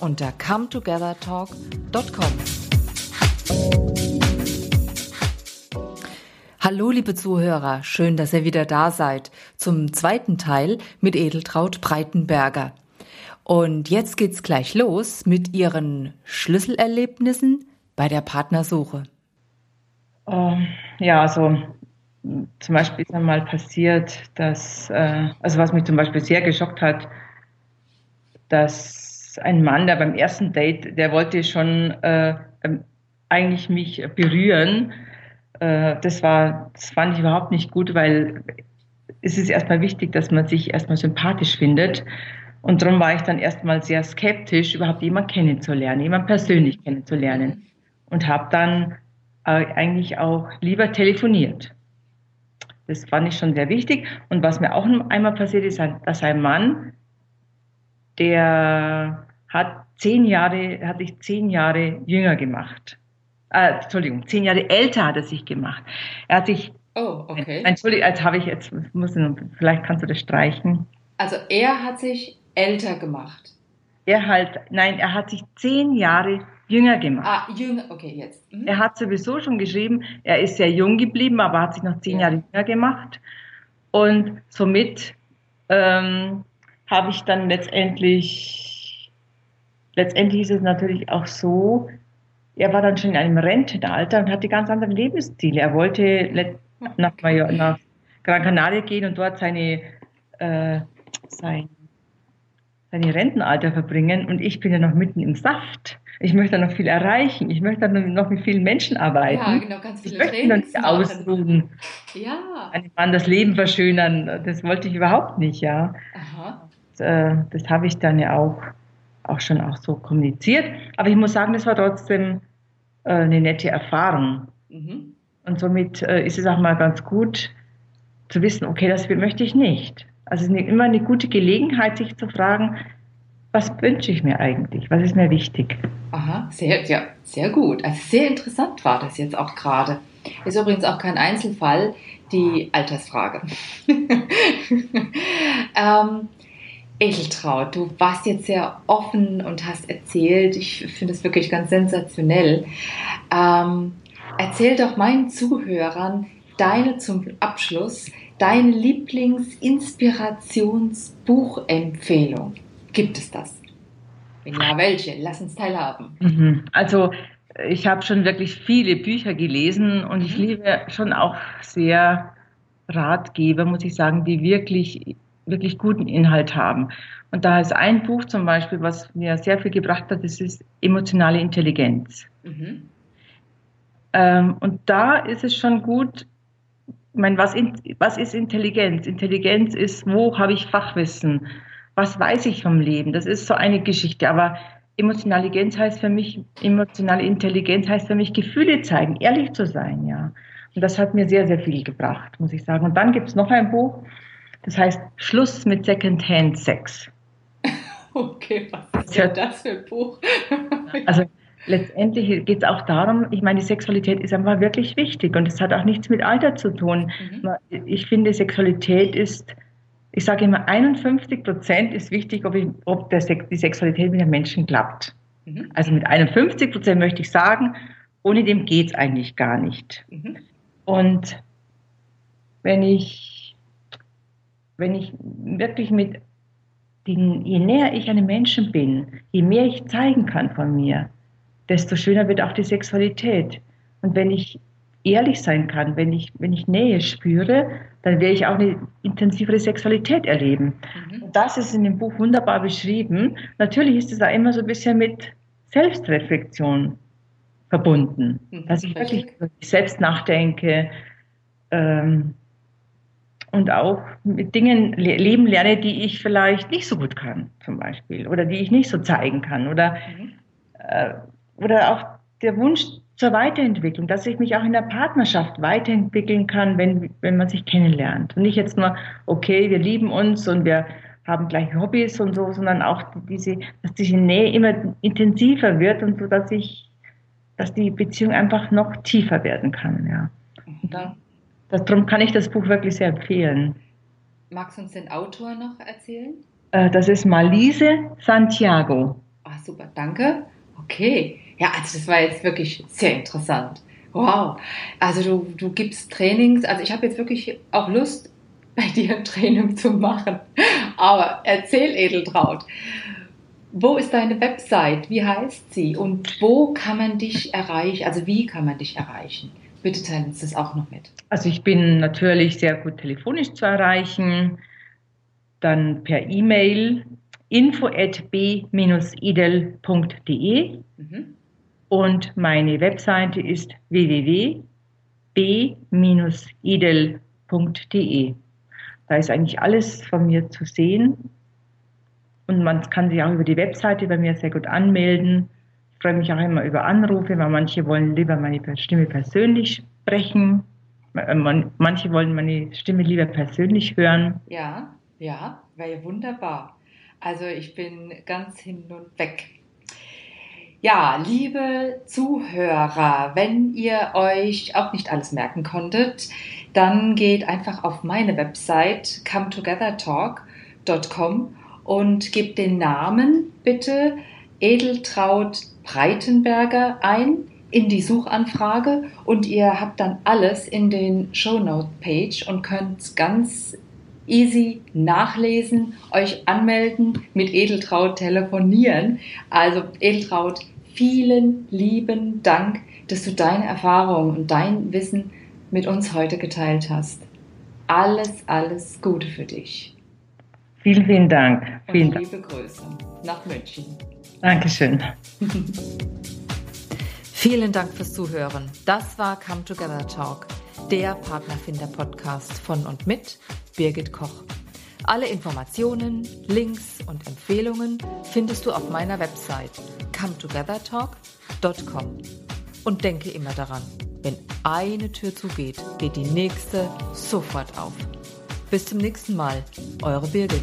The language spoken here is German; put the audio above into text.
unter cometogethertalk.com. Hallo liebe Zuhörer, schön, dass ihr wieder da seid zum zweiten Teil mit Edeltraut Breitenberger. Und jetzt geht's gleich los mit ihren Schlüsselerlebnissen bei der Partnersuche. Ähm, ja, also zum Beispiel ist einmal passiert, dass, äh, also was mich zum Beispiel sehr geschockt hat, dass ein Mann, der beim ersten Date, der wollte schon äh, ähm, eigentlich mich berühren. Äh, das war, das fand ich überhaupt nicht gut, weil es ist erstmal wichtig, dass man sich erstmal sympathisch findet. Und darum war ich dann erstmal sehr skeptisch, überhaupt jemanden kennenzulernen, jemanden persönlich kennenzulernen. Und habe dann äh, eigentlich auch lieber telefoniert. Das fand ich schon sehr wichtig. Und was mir auch einmal passiert ist, dass ein Mann, der hat zehn Jahre, hat sich zehn Jahre jünger gemacht. Äh, Entschuldigung, zehn Jahre älter hat er sich gemacht. Er hat sich. Oh, okay. Entschuldigung, als habe ich jetzt, muss, vielleicht kannst du das streichen. Also er hat sich älter gemacht. Er halt, nein, er hat sich zehn Jahre jünger gemacht. Ah, jünger, okay, jetzt. Mhm. Er hat sowieso schon geschrieben, er ist sehr jung geblieben, aber hat sich noch zehn ja. Jahre jünger gemacht. Und somit ähm, habe ich dann letztendlich, letztendlich ist es natürlich auch so, er war dann schon in einem Rentenalter und hatte ganz andere Lebensstile. Er wollte nach, nach Gran Canaria gehen und dort seine, äh, sein, seine Rentenalter verbringen und ich bin ja noch mitten im Saft ich möchte noch viel erreichen, ich möchte noch mit vielen Menschen arbeiten. Ja, genau, ganz viele ich möchte noch nicht ausruhen. Ja. Einem Mann das Leben verschönern, das wollte ich überhaupt nicht, ja. Aha. Und, äh, das habe ich dann ja auch, auch schon auch so kommuniziert. Aber ich muss sagen, das war trotzdem äh, eine nette Erfahrung. Mhm. Und somit äh, ist es auch mal ganz gut zu wissen, okay, das möchte ich nicht. Also es ist immer eine gute Gelegenheit, sich zu fragen, was wünsche ich mir eigentlich? Was ist mir wichtig? Aha, sehr, ja, sehr gut. Also sehr interessant war das jetzt auch gerade. Ist übrigens auch kein Einzelfall, die Altersfrage. ähm, Edeltraut, du warst jetzt sehr offen und hast erzählt, ich finde es wirklich ganz sensationell. Ähm, erzähl doch meinen Zuhörern deine zum Abschluss, deine Lieblingsinspirationsbuchempfehlung. Gibt es das? Wenn ja, welche? Lass uns teilhaben. Mhm. Also ich habe schon wirklich viele Bücher gelesen und ich mhm. liebe schon auch sehr Ratgeber, muss ich sagen, die wirklich, wirklich guten Inhalt haben. Und da ist ein Buch zum Beispiel, was mir sehr viel gebracht hat, das ist emotionale Intelligenz. Mhm. Ähm, und da ist es schon gut, ich meine, was, was ist Intelligenz? Intelligenz ist, wo habe ich Fachwissen? was weiß ich vom Leben? Das ist so eine Geschichte. Aber emotionale Intelligenz heißt für mich, emotionale Intelligenz heißt für mich, Gefühle zeigen, ehrlich zu sein, ja. Und das hat mir sehr, sehr viel gebracht, muss ich sagen. Und dann gibt es noch ein Buch, das heißt Schluss mit Secondhand Sex. Okay, was ist denn das für ein Buch? also letztendlich geht es auch darum, ich meine, die Sexualität ist einfach wirklich wichtig und es hat auch nichts mit Alter zu tun. Mhm. Ich finde, Sexualität ist ich sage immer, 51 Prozent ist wichtig, ob, ich, ob der, die Sexualität mit dem Menschen klappt. Mhm. Also mit 51 Prozent möchte ich sagen, ohne dem geht es eigentlich gar nicht. Mhm. Und wenn ich, wenn ich wirklich mit den, je näher ich einem Menschen bin, je mehr ich zeigen kann von mir, desto schöner wird auch die Sexualität. Und wenn ich ehrlich sein kann, wenn ich, wenn ich Nähe spüre, dann werde ich auch eine intensivere Sexualität erleben. Mhm. Und das ist in dem Buch wunderbar beschrieben. Natürlich ist es auch immer so ein bisschen mit Selbstreflexion verbunden, mhm. dass ich wirklich selbst nachdenke ähm, und auch mit Dingen le leben lerne, die ich vielleicht nicht so gut kann, zum Beispiel, oder die ich nicht so zeigen kann, oder mhm. äh, oder auch der Wunsch zur Weiterentwicklung, dass ich mich auch in der Partnerschaft weiterentwickeln kann, wenn, wenn man sich kennenlernt. Und nicht jetzt nur, okay, wir lieben uns und wir haben gleiche Hobbys und so, sondern auch diese, dass diese Nähe immer intensiver wird und so, dass ich, dass die Beziehung einfach noch tiefer werden kann, ja. Und da, das, darum kann ich das Buch wirklich sehr empfehlen. Magst du uns den Autor noch erzählen? Äh, das ist Malise Santiago. Ah, super, danke. Okay. Ja, also das war jetzt wirklich sehr interessant. Wow. Also du, du gibst Trainings. Also ich habe jetzt wirklich auch Lust, bei dir ein Training zu machen. Aber erzähl, Edeltraut. Wo ist deine Website? Wie heißt sie? Und wo kann man dich erreichen? Also wie kann man dich erreichen? Bitte teilen uns das auch noch mit. Also ich bin natürlich sehr gut telefonisch zu erreichen, dann per E-Mail info at b-idel.de. Mhm. Und meine Webseite ist www.b-idel.de. Da ist eigentlich alles von mir zu sehen. Und man kann sich auch über die Webseite bei mir sehr gut anmelden. Freue mich auch immer über Anrufe, weil manche wollen lieber meine Stimme persönlich sprechen. Äh, manche wollen meine Stimme lieber persönlich hören. Ja, ja, wäre wunderbar. Also ich bin ganz hin und weg ja, liebe Zuhörer, wenn ihr euch auch nicht alles merken konntet, dann geht einfach auf meine Website cometogethertalk.com und gebt den Namen bitte Edeltraut Breitenberger ein in die Suchanfrage und ihr habt dann alles in den Shownote Page und könnt ganz easy nachlesen, euch anmelden, mit Edeltraut telefonieren. Also Edeltraut, vielen lieben Dank, dass du deine Erfahrungen und dein Wissen mit uns heute geteilt hast. Alles, alles Gute für dich. Vielen, vielen Dank. Vielen und liebe Grüße nach München. Dankeschön. Vielen Dank fürs Zuhören. Das war Come Together Talk, der Partnerfinder-Podcast von und mit Birgit Koch. Alle Informationen, Links und Empfehlungen findest du auf meiner Website cometogethertalk.com. Und denke immer daran, wenn eine Tür zugeht, geht die nächste sofort auf. Bis zum nächsten Mal, eure Birgit.